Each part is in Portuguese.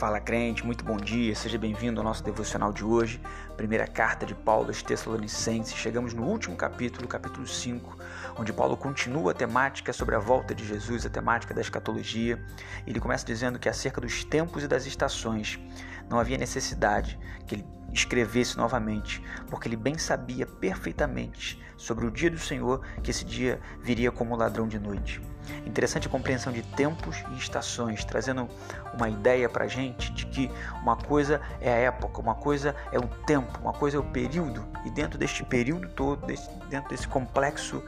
Fala crente, muito bom dia, seja bem-vindo ao nosso devocional de hoje, primeira carta de Paulo aos Tessalonicenses. Chegamos no último capítulo, capítulo 5, onde Paulo continua a temática sobre a volta de Jesus, a temática da escatologia. Ele começa dizendo que acerca dos tempos e das estações não havia necessidade que ele escrevesse novamente, porque ele bem sabia perfeitamente sobre o dia do Senhor que esse dia viria como ladrão de noite. Interessante a compreensão de tempos e estações, trazendo uma ideia para a gente de que uma coisa é a época, uma coisa é o tempo, uma coisa é o período, e dentro deste período todo, dentro desse complexo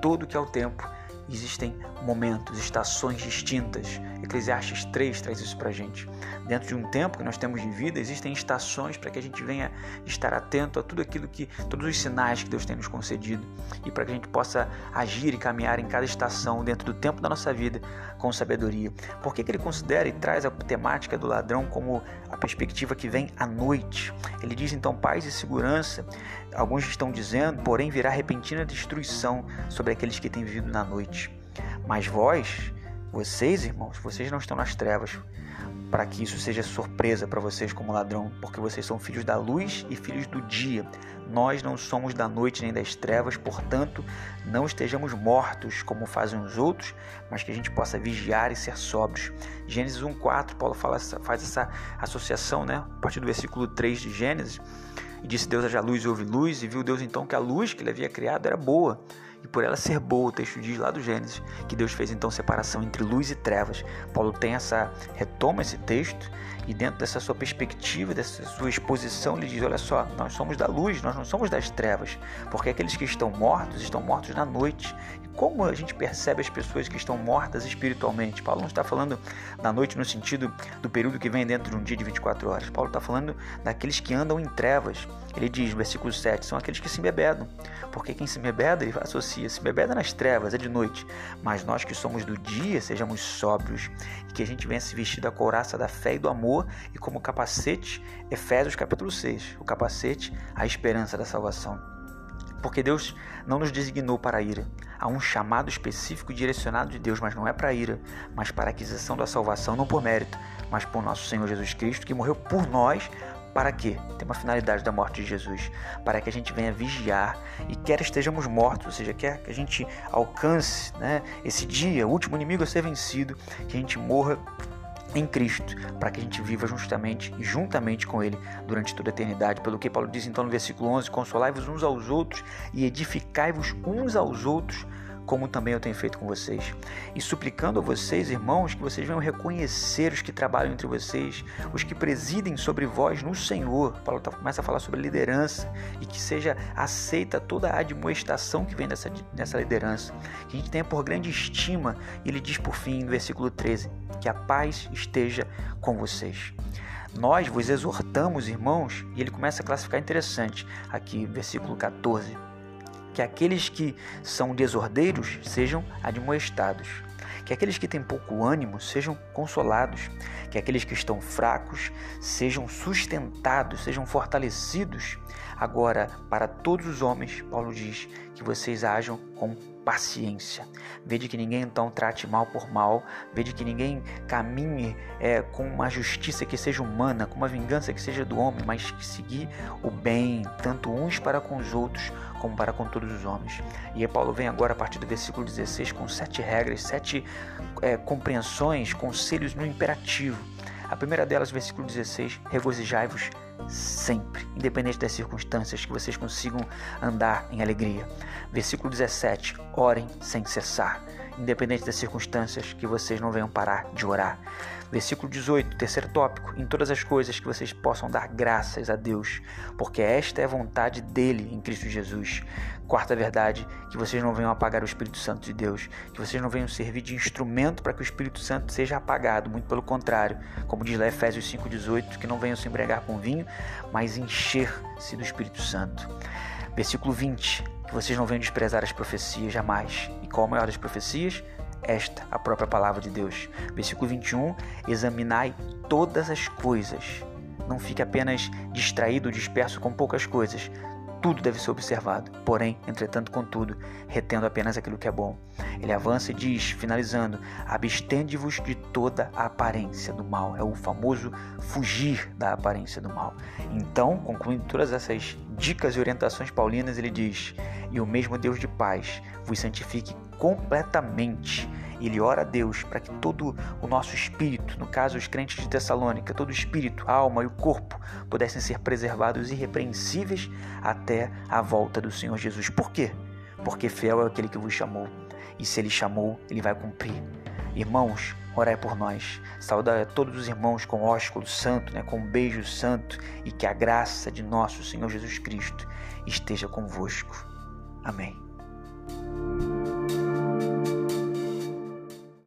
todo que é o tempo, existem momentos, estações distintas. Eclesiastes 3 traz isso para a gente. Dentro de um tempo que nós temos de vida, existem estações para que a gente venha estar atento a tudo aquilo que, todos os sinais que Deus tem nos concedido e para que a gente possa agir e caminhar em cada estação dentro do tempo da nossa vida com sabedoria. Por que, que ele considera e traz a temática do ladrão como a perspectiva que vem à noite? Ele diz então paz e segurança. Alguns estão dizendo, porém virá repentina destruição sobre aqueles que têm vivido na noite. Mas vós, vocês, irmãos, vocês não estão nas trevas, para que isso seja surpresa para vocês como ladrão, porque vocês são filhos da luz e filhos do dia. Nós não somos da noite nem das trevas, portanto, não estejamos mortos como fazem os outros, mas que a gente possa vigiar e ser sóbrios. Gênesis 1:4, Paulo fala, faz essa associação, né? A partir do versículo 3 de Gênesis, e disse Deus haja luz e houve luz, e viu Deus então que a luz que ele havia criado era boa e por ela ser boa, o texto diz lá do Gênesis que Deus fez então separação entre luz e trevas. Paulo tem essa retoma esse texto e dentro dessa sua perspectiva, dessa sua exposição, ele diz: olha só, nós somos da luz, nós não somos das trevas, porque aqueles que estão mortos estão mortos na noite. E como a gente percebe as pessoas que estão mortas espiritualmente? Paulo não está falando da noite no sentido do período que vem dentro de um dia de 24 horas. Paulo está falando daqueles que andam em trevas. Ele diz, versículo 7, são aqueles que se embebedam. Porque quem se embebeda, ele associa, se embebeda nas trevas, é de noite. Mas nós que somos do dia, sejamos sóbrios. E que a gente venha se vestir da couraça da fé e do amor. E como capacete, Efésios capítulo 6, o capacete, a esperança da salvação. Porque Deus não nos designou para a ira. Há um chamado específico direcionado de Deus, mas não é para a ira, mas para a aquisição da salvação, não por mérito, mas por nosso Senhor Jesus Cristo, que morreu por nós para quê? Tem uma finalidade da morte de Jesus. Para que a gente venha vigiar e quer estejamos mortos, ou seja, quer que a gente alcance né, esse dia, o último inimigo a ser vencido, que a gente morra em Cristo, para que a gente viva justamente e juntamente com Ele durante toda a eternidade. Pelo que Paulo diz então no versículo 11: Consolai-vos uns aos outros e edificai-vos uns aos outros como também eu tenho feito com vocês. E suplicando a vocês, irmãos, que vocês venham reconhecer os que trabalham entre vocês, os que presidem sobre vós no Senhor. Paulo tá, começa a falar sobre liderança e que seja aceita toda a admoestação que vem dessa, dessa liderança. Que a gente tenha por grande estima. E ele diz por fim, no versículo 13, que a paz esteja com vocês. Nós vos exortamos, irmãos, e ele começa a classificar interessante aqui, versículo 14 que aqueles que são desordeiros sejam admoestados, que aqueles que têm pouco ânimo sejam consolados, que aqueles que estão fracos sejam sustentados, sejam fortalecidos. Agora, para todos os homens, Paulo diz que vocês ajam com paciência. Vede que ninguém então trate mal por mal, vede que ninguém caminhe é, com uma justiça que seja humana, com uma vingança que seja do homem, mas que seguir o bem, tanto uns para com os outros, como para com todos os homens. E aí Paulo vem agora a partir do versículo 16 com sete regras, sete é, compreensões, conselhos no imperativo. A primeira delas, versículo 16: regozijai-vos sempre, independente das circunstâncias, que vocês consigam andar em alegria. Versículo 17: orem sem cessar, independente das circunstâncias, que vocês não venham parar de orar. Versículo 18, terceiro tópico: em todas as coisas que vocês possam dar graças a Deus, porque esta é a vontade dele em Cristo Jesus. Quarta verdade: que vocês não venham apagar o Espírito Santo de Deus, que vocês não venham servir de instrumento para que o Espírito Santo seja apagado, muito pelo contrário, como diz lá Efésios 5,18, que não venham se embriagar com vinho, mas encher-se do Espírito Santo. Versículo 20: que vocês não venham desprezar as profecias jamais. E qual a maior das profecias? esta, a própria palavra de Deus. Versículo 21: Examinai todas as coisas. Não fique apenas distraído, disperso com poucas coisas. tudo deve ser observado, porém, entretanto, contudo, retendo apenas aquilo que é bom. Ele avança e diz, finalizando: abstende-vos de toda a aparência do mal. É o famoso fugir da aparência do mal. Então, concluindo todas essas dicas e orientações paulinas, ele diz: E o mesmo Deus de paz vos santifique completamente ele ora a Deus para que todo o nosso espírito, no caso os crentes de Tessalônica, todo o espírito, a alma e o corpo pudessem ser preservados irrepreensíveis até a volta do Senhor Jesus. Por quê? Porque fiel é aquele que vos chamou. E se ele chamou, ele vai cumprir. Irmãos, orai por nós. Saudar a todos os irmãos com ósculo santo, né, com um beijo santo e que a graça de nosso Senhor Jesus Cristo esteja convosco. Amém.